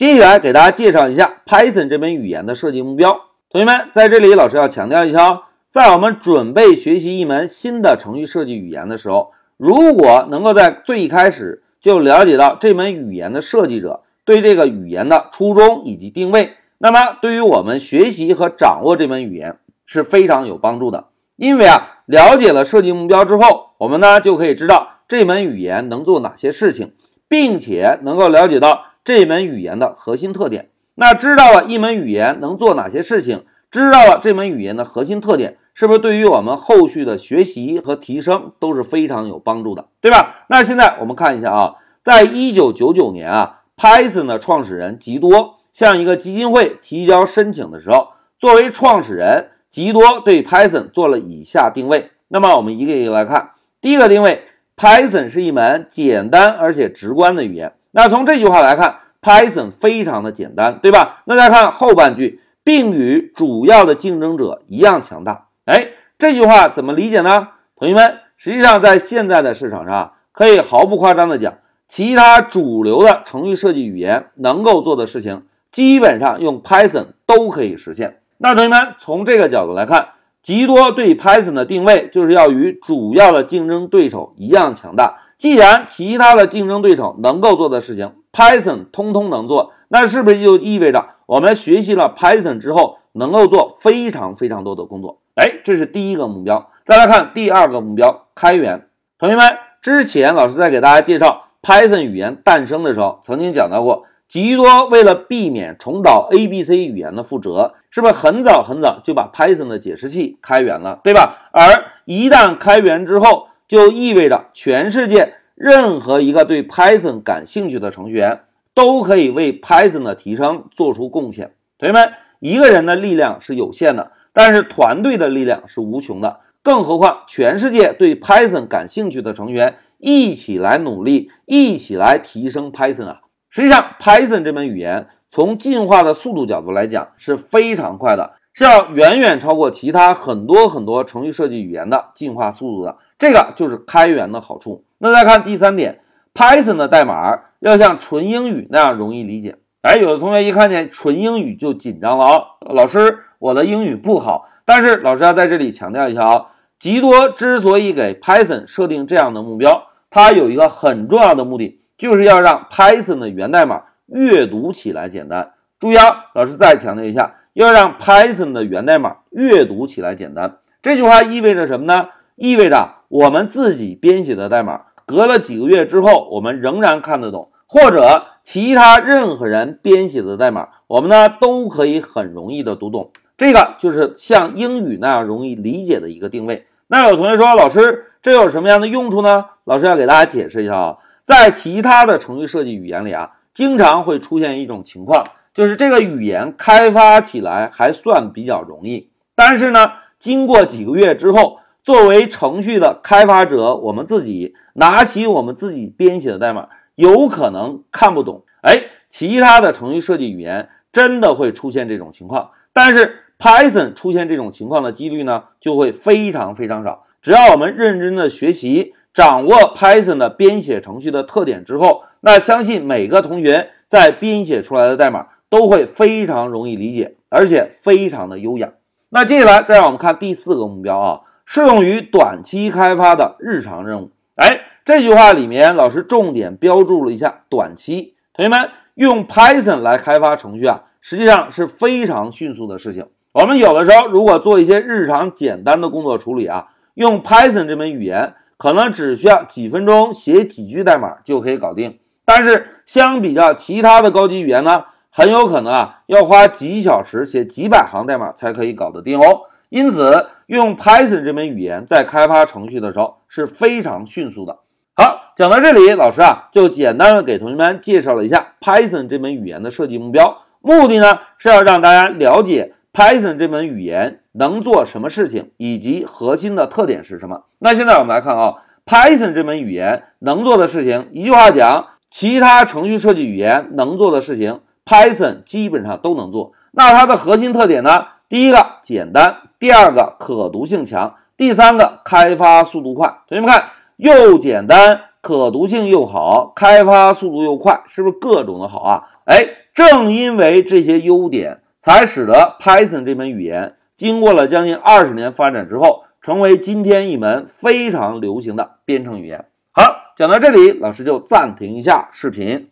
接下来给大家介绍一下 Python 这门语言的设计目标。同学们，在这里老师要强调一下哦，在我们准备学习一门新的程序设计语言的时候，如果能够在最开始就了解到这门语言的设计者对这个语言的初衷以及定位，那么对于我们学习和掌握这门语言是非常有帮助的。因为啊，了解了设计目标之后，我们呢就可以知道这门语言能做哪些事情，并且能够了解到。这门语言的核心特点，那知道了一门语言能做哪些事情，知道了这门语言的核心特点，是不是对于我们后续的学习和提升都是非常有帮助的，对吧？那现在我们看一下啊，在一九九九年啊，Python 的创始人吉多向一个基金会提交申请的时候，作为创始人，吉多对 Python 做了以下定位。那么我们一个一个来看，第一个定位，Python 是一门简单而且直观的语言。那从这句话来看，Python 非常的简单，对吧？那再看后半句，并与主要的竞争者一样强大。哎，这句话怎么理解呢？同学们，实际上在现在的市场上，可以毫不夸张的讲，其他主流的程序设计语言能够做的事情，基本上用 Python 都可以实现。那同学们，从这个角度来看，极多对 Python 的定位就是要与主要的竞争对手一样强大。既然其他的竞争对手能够做的事情，Python 通通能做，那是不是就意味着我们学习了 Python 之后能够做非常非常多的工作？哎，这是第一个目标。再来看第二个目标，开源。同学们，之前老师在给大家介绍 Python 语言诞生的时候，曾经讲到过，极多为了避免重蹈 ABC 语言的覆辙，是不是很早很早就把 Python 的解释器开源了，对吧？而一旦开源之后，就意味着全世界任何一个对 Python 感兴趣的程序员都可以为 Python 的提升做出贡献。同学们，一个人的力量是有限的，但是团队的力量是无穷的。更何况全世界对 Python 感兴趣的程序员一起来努力，一起来提升 Python 啊！实际上，Python 这门语言从进化的速度角度来讲是非常快的，是要远远超过其他很多很多程序设计语言的进化速度的。这个就是开源的好处。那再看第三点，Python 的代码要像纯英语那样容易理解。哎，有的同学一看见纯英语就紧张了啊，老师，我的英语不好。但是老师要在这里强调一下啊，极多之所以给 Python 设定这样的目标，它有一个很重要的目的，就是要让 Python 的源代码阅读起来简单。注意啊，老师再强调一下，要让 Python 的源代码阅读起来简单。这句话意味着什么呢？意味着我们自己编写的代码，隔了几个月之后，我们仍然看得懂；或者其他任何人编写的代码，我们呢都可以很容易的读懂。这个就是像英语那样容易理解的一个定位。那有同学说，老师，这有什么样的用处呢？老师要给大家解释一下啊，在其他的程序设计语言里啊，经常会出现一种情况，就是这个语言开发起来还算比较容易，但是呢，经过几个月之后。作为程序的开发者，我们自己拿起我们自己编写的代码，有可能看不懂。哎，其他的程序设计语言真的会出现这种情况，但是 Python 出现这种情况的几率呢，就会非常非常少。只要我们认真的学习，掌握 Python 的编写程序的特点之后，那相信每个同学在编写出来的代码都会非常容易理解，而且非常的优雅。那接下来再让我们看第四个目标啊。适用于短期开发的日常任务。哎，这句话里面老师重点标注了一下短期。同学们用 Python 来开发程序啊，实际上是非常迅速的事情。我们有的时候如果做一些日常简单的工作处理啊，用 Python 这门语言可能只需要几分钟写几句代码就可以搞定。但是相比较其他的高级语言呢，很有可能啊要花几小时写几百行代码才可以搞得定哦。因此，用 Python 这门语言在开发程序的时候是非常迅速的。好，讲到这里，老师啊就简单的给同学们介绍了一下 Python 这门语言的设计目标。目的呢是要让大家了解 Python 这门语言能做什么事情，以及核心的特点是什么。那现在我们来看啊，Python 这门语言能做的事情，一句话讲，其他程序设计语言能做的事情，Python 基本上都能做。那它的核心特点呢？第一个简单，第二个可读性强，第三个开发速度快。同学们看，又简单可读性又好，开发速度又快，是不是各种的好啊？哎，正因为这些优点，才使得 Python 这门语言经过了将近二十年发展之后，成为今天一门非常流行的编程语言。好，讲到这里，老师就暂停一下视频。